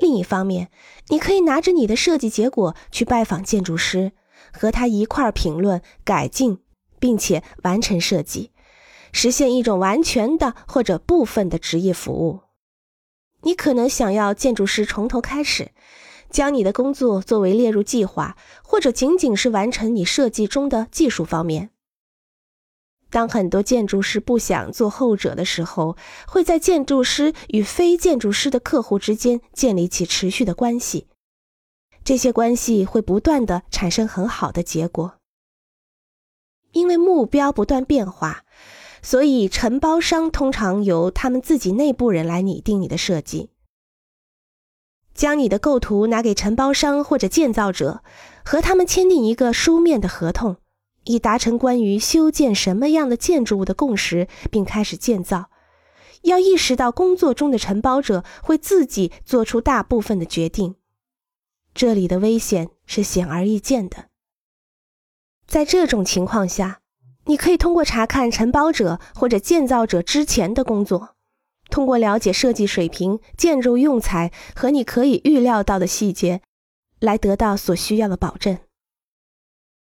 另一方面，你可以拿着你的设计结果去拜访建筑师，和他一块儿评论、改进，并且完成设计，实现一种完全的或者部分的职业服务。你可能想要建筑师从头开始，将你的工作作为列入计划，或者仅仅是完成你设计中的技术方面。当很多建筑师不想做后者的时候，会在建筑师与非建筑师的客户之间建立起持续的关系，这些关系会不断的产生很好的结果。因为目标不断变化，所以承包商通常由他们自己内部人来拟定你的设计，将你的构图拿给承包商或者建造者，和他们签订一个书面的合同。以达成关于修建什么样的建筑物的共识，并开始建造。要意识到，工作中的承包者会自己做出大部分的决定，这里的危险是显而易见的。在这种情况下，你可以通过查看承包者或者建造者之前的工作，通过了解设计水平、建筑用材和你可以预料到的细节，来得到所需要的保证。